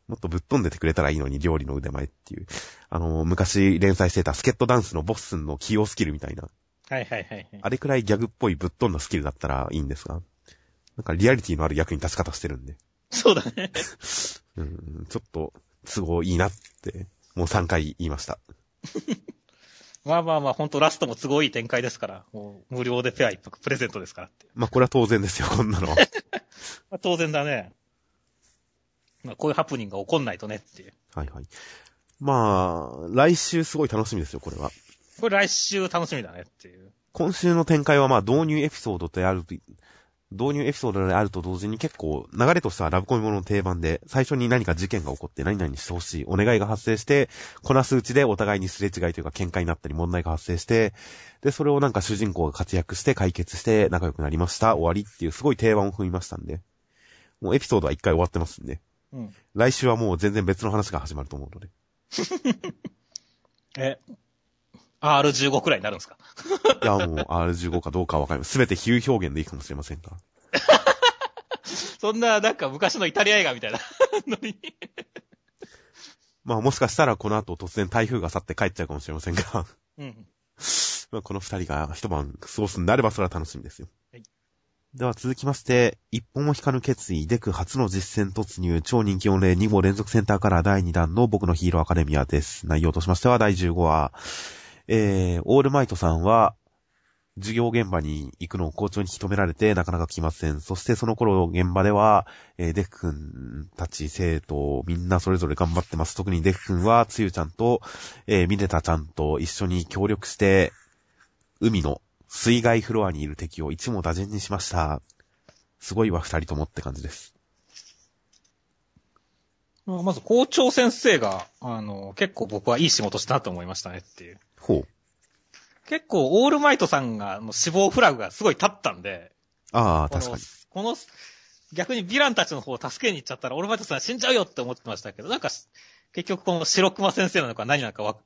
もっとぶっ飛んでてくれたらいいのに、料理の腕前っていう。あの、昔連載してたスケットダンスのボッスンの起用スキルみたいな。はいはいはいはい。あれくらいギャグっぽいぶっ飛んだスキルだったらいいんですが、なんかリアリティのある役に立ち方してるんで、そうだね。うん、ちょっと都合いいなって、もう3回言いました。まあまあまあ、本当ラストも都合いい展開ですから、もう無料でペア一泊プレゼントですからって。まあ、これは当然ですよ、こんなのは。まあ、当然だね。まあ、こういうハプニングが起こんないとねっていう。はいはい。まあ、来週すごい楽しみですよ、これは。これ来週楽しみだねっていう。今週の展開はまあ導入エピソードであると、導入エピソードであると同時に結構流れとしてはラブコメものの定番で、最初に何か事件が起こって何々してほしい、お願いが発生して、こなすうちでお互いにすれ違いというか喧嘩になったり問題が発生して、で、それをなんか主人公が活躍して解決して仲良くなりました、終わりっていうすごい定番を踏みましたんで、もうエピソードは一回終わってますんで、うん。来週はもう全然別の話が始まると思うので。え、R15 くらいになるんですか？いや、もう R15 かどうかはわかります。すべて比喩表現でいいかもしれませんが。そんな、なんか昔のイタリア映画みたいな のに。まあもしかしたらこの後突然台風が去って帰っちゃうかもしれませんが、うん。まあこの二人が一晩過ごすんであればそれは楽しみですよ。はいでは続きまして、一本も引かぬ決意、デク初の実戦突入、超人気御礼2号連続センターから第2弾の僕のヒーローアカデミアです。内容としましては第15話、えー、オールマイトさんは、授業現場に行くのを校長に引き止められてなかなか来ません。そしてその頃現場では、えーデク君たち生徒みんなそれぞれ頑張ってます。特にデク君はつゆちゃんと、えーミネタちゃんと一緒に協力して、海の水害フロアにいる敵を一網打尽にしました。すごいわ、二人ともって感じです。まず校長先生が、あの、結構僕はいい仕事したなと思いましたねっていう。ほう。結構、オールマイトさんが、の死亡フラグがすごい立ったんで、ああ、確かに。この、逆にヴィランたちの方を助けに行っちゃったら、オールマイトさん死んじゃうよって思ってましたけど、なんか、結局この白熊先生なのか何なのか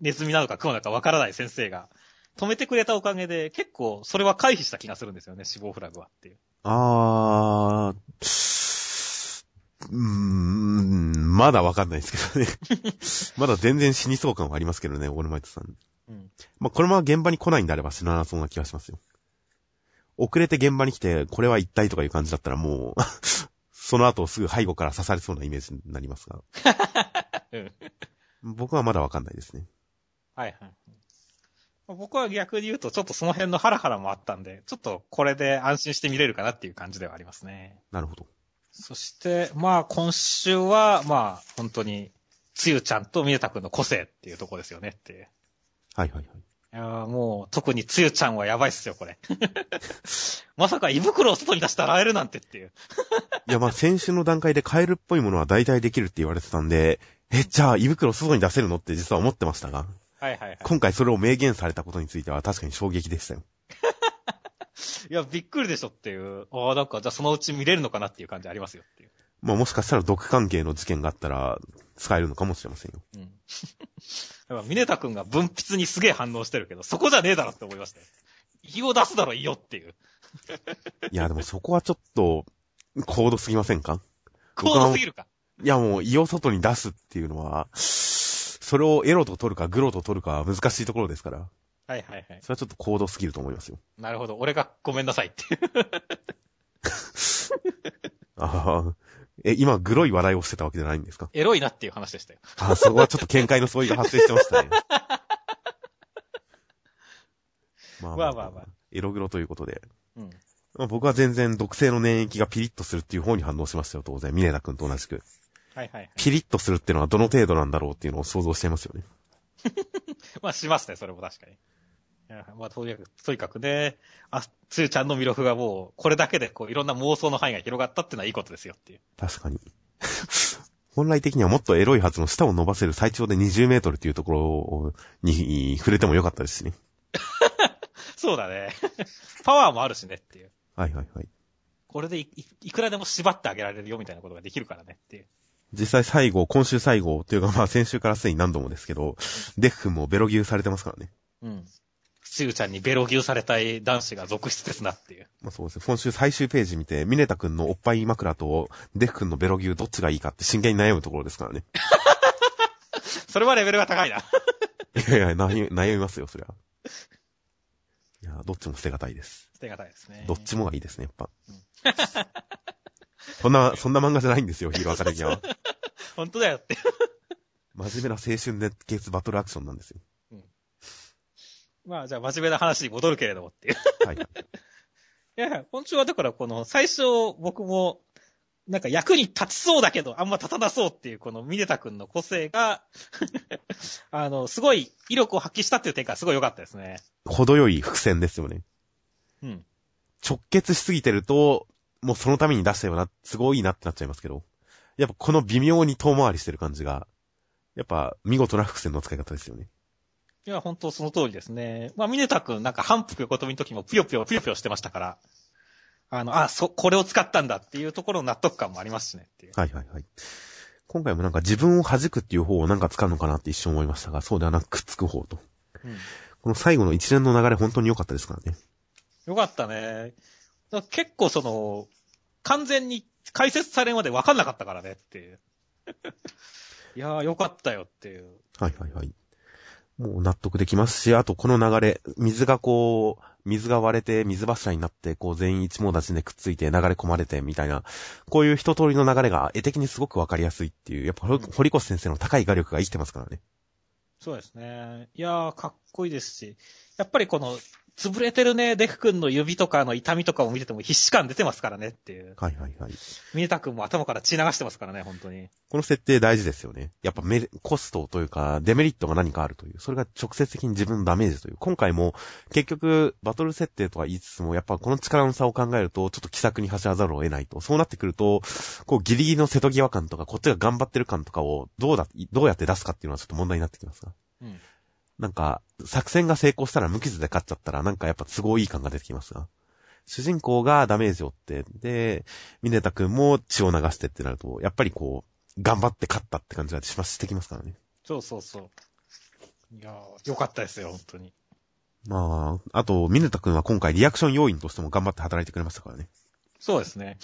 ネズミなのか熊なのかわからない先生が、止めてくれたおかげで、結構それは回避した気がするんですよね、死亡フラグはっていう。あー、うーん、まだわかんないですけどね。まだ全然死にそう感はありますけどね、オールマイトさん。うん。まあ、このまま現場に来ないんであれば死ななそうな気がしますよ。遅れて現場に来て、これは一体とかいう感じだったらもう、その後すぐ背後から刺されそうなイメージになりますが。うん。僕はまだわかんないですね。はいはい。僕は逆に言うと、ちょっとその辺のハラハラもあったんで、ちょっとこれで安心して見れるかなっていう感じではありますね。なるほど。そして、まあ今週は、まあ本当に、つゆちゃんとみねたくんの個性っていうとこですよねっていう。はいはいはい。いやーもう、特につゆちゃんはやばいっすよ、これ。まさか胃袋を外に出して洗えるなんてっていう。いや、まあ、先週の段階でカエルっぽいものは大体できるって言われてたんで、え、じゃあ胃袋外に出せるのって実は思ってましたが、はいはいはい。今回それを明言されたことについては確かに衝撃でしたよ。いや、びっくりでしょっていう。ああ、なんか、じゃあそのうち見れるのかなっていう感じありますよっていう。まあ、もしかしたら毒関係の事件があったら使えるのかもしれませんよ。うん。やっぱ、ミネタ君が分泌にすげえ反応してるけど、そこじゃねえだろって思いましたよ。胃を出すだろ、胃をっていう。いや、でもそこはちょっと、高度すぎませんか？高度すぎるか。いや、もう胃を外に出すっていうのは、それをエロと取るかグロと取るかは難しいところですから、はいはいはい。それはちょっと高度すぎると思いますよ。なるほど。俺がごめんなさいっていう。ああ。え、今、グロい笑いをしてたわけじゃないんですか？エロいなっていう話でしたよ。ああ、そこはちょっと見解の相違が発生してましたね。ま まあまあまあエログロということで。うん。まあ、僕は全然毒性の粘液がピリッとするっていう方に反応しましたよ、当然。ミネタ君と同じく。はいはいはい。ピリッとするっていうのはどの程度なんだろうっていうのを想像していますよね。まあしますね、それも確かに。まあとにかく、とにかくね、あ、つゆちゃんの魅力がもう、これだけでこう、いろんな妄想の範囲が広がったっていうのはいいことですよっていう。確かに。本来的にはもっとエロいはずの舌を伸ばせる最長で20メートルっていうところに触れてもよかったですしね。そうだね。パワーもあるしねっていう。はいはいはい。これでいいいくらでも縛ってあげられるよみたいなことができるからねっていう。実際最後、今週最後というかまあ先週からすでに何度もですけど、デフ君もベロ牛されてますからね。うん。つゆちゃんにベロ牛されたい男子が続出ですなっていう。まあそうですね。今週最終ページ見て、ミネタ君のおっぱい枕とデフ君のベロ牛どっちがいいかって真剣に悩むところですからね。それはレベルが高いな。いやいや、悩み悩みますよ、そりゃ。いや、どっちも捨てがたいです。捨てがたいですね。どっちもがいいですね、やっぱ。そんな、そんな漫画じゃないんですよ、ヒーローアカデミアは。本当だよって。真面目な青春熱血バトルアクションなんですよ。まあじゃあ真面目な話に戻るけれどもっていう。はい。いやいや、今週はだからこの最初僕もなんか役に立ちそうだけどあんま立たなそうっていうこのミネタ君の個性が あの、すごい威力を発揮したっていう点がすごい良かったですね。程よい伏線ですよね。うん。直結しすぎてると、もうそのために出したような、都合いいなってなっちゃいますけど。やっぱこの微妙に遠回りしてる感じが、やっぱ見事な伏線の使い方ですよね。いや、本当その通りですね。まあ、ミネタ君なんか反復横跳びの時もぷよぷよぷよぷよしてましたから、あの、あ、そ、これを使ったんだっていうところの納得感もありますしねっていう。はいはいはい。今回もなんか自分を弾くっていう方をなんか使うのかなって一瞬思いましたが、そうではなくくっつく方と。うん。この最後の一連の流れ本当に良かったですからね。よかったね。結構その、完全に解説されるまで分かんなかったからねっていう。いやーよかったよっていう。はいはいはい。もう納得できますし、あとこの流れ、水がこう、水が割れて水柱になって、こう全員一網立ちでくっついて流れ込まれてみたいな、こういう一通りの流れが絵的にすごくわかりやすいっていう、やっぱ、堀越先生の高い画力が生きてますからね。そうですね。いやーかっこいいですし、やっぱりこの、潰れてるね、デフ君の指とかの痛みとかを見てても必死感出てますからねっていう。はいはいはい。ミネタ君も頭から血流してますからね、本当に。この設定大事ですよね。やっぱメリコストというか、デメリットが何かあるという。それが直接的に自分のダメージという。今回も、結局、バトル設定とは言いつつも、やっぱこの力の差を考えると、ちょっと気さくに走らざるを得ないと。そうなってくると、こうギリギリの瀬戸際感とか、こっちが頑張ってる感とかを、どうだ、どうやって出すかっていうのはちょっと問題になってきますが。うん。なんか、作戦が成功したら無傷で勝っちゃったら、なんかやっぱ都合いい感が出てきますが。主人公がダメージを負って、で、ミネタ君も血を流してってなると、やっぱりこう、頑張って勝ったって感じがしますしてきますからね。そうそうそう。いやーよかったですよ、本当に。まあ、あと、ミネタ君は今回リアクション要員としても頑張って働いてくれましたからね。そうですね。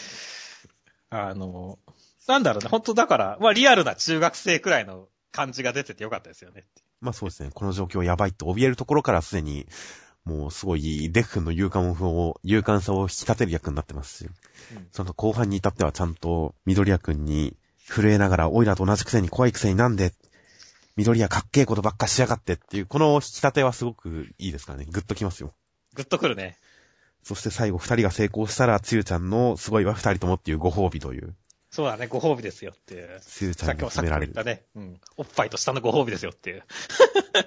あの、なんだろうね、本当だから、まあリアルな中学生くらいの感じが出ててよかったですよね。まあそうですね。この状況やばいと怯えるところからすでに、もうすごい、デフ君の勇敢を、勇敢さを引き立てる役になってますし、うんその後半に至ってはちゃんと、緑谷君に震えながら、オイラと同じくせに怖いくせになんで、緑谷かっけえことばっかしやがってっていう、この引き立てはすごくいいですからね。グッときますよ。グッとくるね。そして最後二人が成功したら、つゆちゃんのすごいわ二人ともっていうご褒美という、そうだね、ご褒美ですよっていう。つゆちゃんにさっきもさっき褒められる。も言ったね。うん。おっぱいと下のご褒美ですよっていう。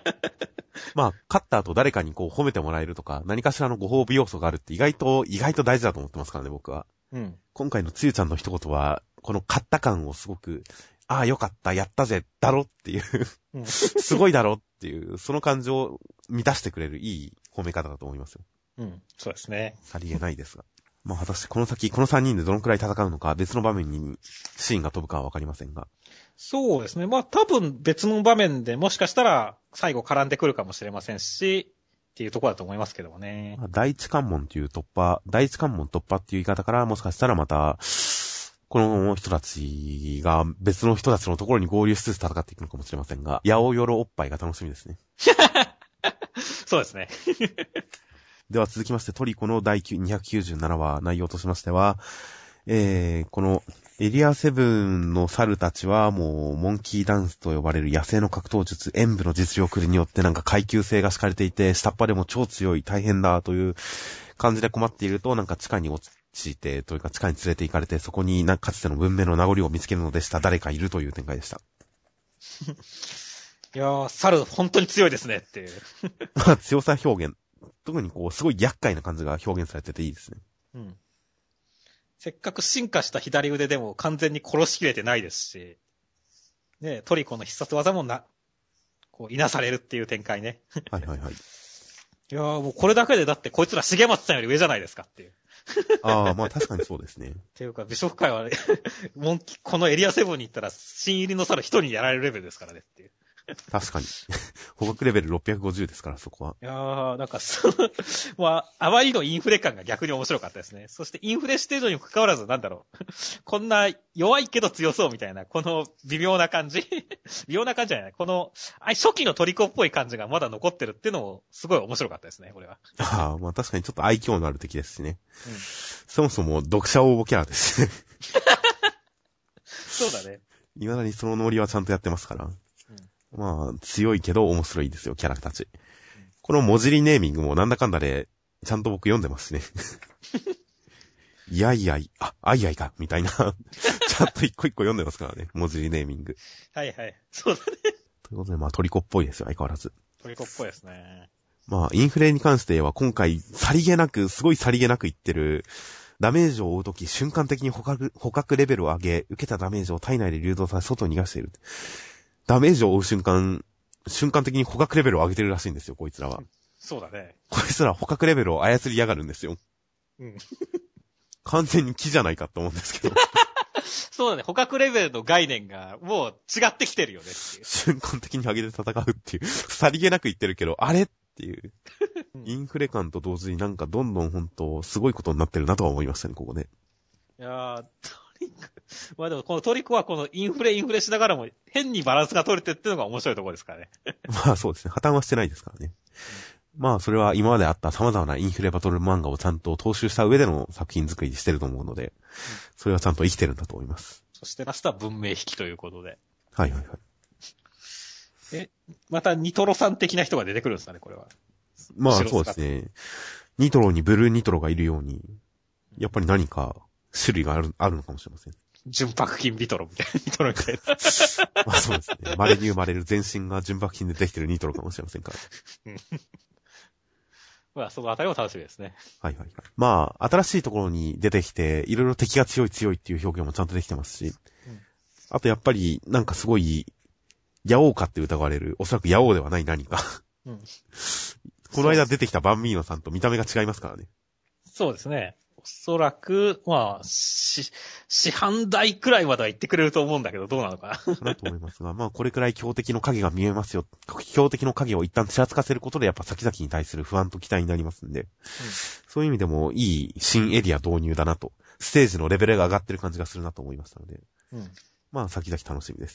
まあ、勝った後誰かにこう褒めてもらえるとか、何かしらのご褒美要素があるって意外と、意外と大事だと思ってますからね、僕は。うん。今回のつゆちゃんの一言は、この勝った感をすごく、ああ、よかった、やったぜ、だろっていう、うん。すごいだろっていう、その感情を満たしてくれるいい褒め方だと思いますよ。うん。そうですね。さりげないですが。まあ果たしてこの先、この3人でどのくらい戦うのか、別の場面にシーンが飛ぶかはわかりませんが。そうですね。まあ多分別の場面でもしかしたら最後絡んでくるかもしれませんし、っていうところだと思いますけどもね。まあ第一関門という突破、第一関門突破っていう言い方から、もしかしたらまた、この人たちが別の人たちのところに合流しつつ戦っていくのかもしれませんが、八百万おっぱいが楽しみですね。そうですね。では続きましてトリコの第297話内容としましては、えー、このエリア7の猿たちはもう、モンキーダンスと呼ばれる野生の格闘術、演武の実力によってなんか階級性が敷かれていて、下っ端でも超強い、大変だという感じで困っていると、なんか地下に落ちて、というか地下に連れて行かれて、そこになんかかつての文明の名残を見つけるのでした。誰かいるという展開でした。いやー、猿本当に強いですねっていう。まあ、強さ表現。特にこう、すごい厄介な感じが表現されてていいですね。うん。せっかく進化した左腕でも完全に殺しきれてないですし、ね、トリコの必殺技もな、こう、いなされるっていう展開ね。はいはいはい。いやーもうこれだけでだってこいつら重松さんより上じゃないですかっていう。ああ、まあ確かにそうですね。っていうか、美食界はね、モンキこのエリアセブンに行ったら、新入りの猿一人にやられるレベルですからねっていう。確かに。捕獲レベル650ですから、そこは。いやー、なんか、その、まあ、あまりのインフレ感が逆に面白かったですね。そしてインフレしてるのにも関わらず、なんだろう。こんな弱いけど強そうみたいな、この微妙な感じ。微妙な感じじゃない。この、あ初期のトリコっぽい感じがまだ残ってるっていうのも、すごい面白かったですね、これは。ああ、まあ確かにちょっと愛嬌のある敵ですしね。うん。そもそも読者応募キャラですね。そうだね。未だにそのノリはちゃんとやってますから。まあ、強いけど面白いですよ、キャラたち。この文字りネーミングもなんだかんだで、ちゃんと僕読んでますしね。いやいやい、あ、あいやいか、みたいな。ちゃんと一個一個読んでますからね、文字りネーミング。はいはい。そうだね。ということで、まあトリコっぽいですよ、相変わらず。トリコっぽいですね。まあ、インフレに関しては今回、さりげなく、すごいさりげなく言ってる、ダメージを負うとき瞬間的に捕獲、捕獲レベルを上げ、受けたダメージを体内で流動させ外に逃がしている。ダメージを負う瞬間、瞬間的に捕獲レベルを上げてるらしいんですよ、こいつらは。そうだね。こいつら捕獲レベルを操りやがるんですよ。うん。完全に木じゃないかと思うんですけど、そうだね。捕獲レベルの概念がもう違ってきてるよね。瞬間的に上げて戦うっていう、さりげなく言ってるけど、あれっていう、インフレ感と同時になんかどんどん本当、すごいことになってるなとは思いましたね、ここで。いやー、まあでも、このトリコはこのインフレインフレしながらも変にバランスが取れてるっていうのが面白いところですからね。まあそうですね。破綻はしてないですからね。まあそれは今まであった様々なインフレバトル漫画をちゃんと踏襲した上での作品作りしてると思うので、それはちゃんと生きてるんだと思います。そしてラストは文明引きということで。はいはいはい。またニトロさん的な人が出てくるんですかね、これは。まあそうですね。ニトロにブルーニトロがいるように、やっぱり何か種類がある、あるのかもしれません。純白金ビトロみたいな、ニトロみたいな。まあそうですね。稀に生まれる全身が純白金でできてるニトロかもしれませんから。まあ、そのあたりも楽しみですね。はいはいはい。まあ、新しいところに出てきて、いろいろ敵が強い強いっていう表現もちゃんとできてますし、うんあとやっぱり、なんかすごい、ヤオウかって疑われる、おそらくヤオウではない何か。うん。この間出てきたバンミーノさんと見た目が違いますからね。そうですね。おそらく、まあ、し、市販代くらいまでは言ってくれると思うんだけど、どうなのかな。かなと思いますが、まあこれくらい強敵の影が見えますよ。強敵の影を一旦ちらつかせることでやっぱ先々に対する不安と期待になりますんで、そういう意味でもいい新エリア導入だなと、ステージのレベルが上がってる感じがするなと思いましたので、うん。まあ先々楽しみです。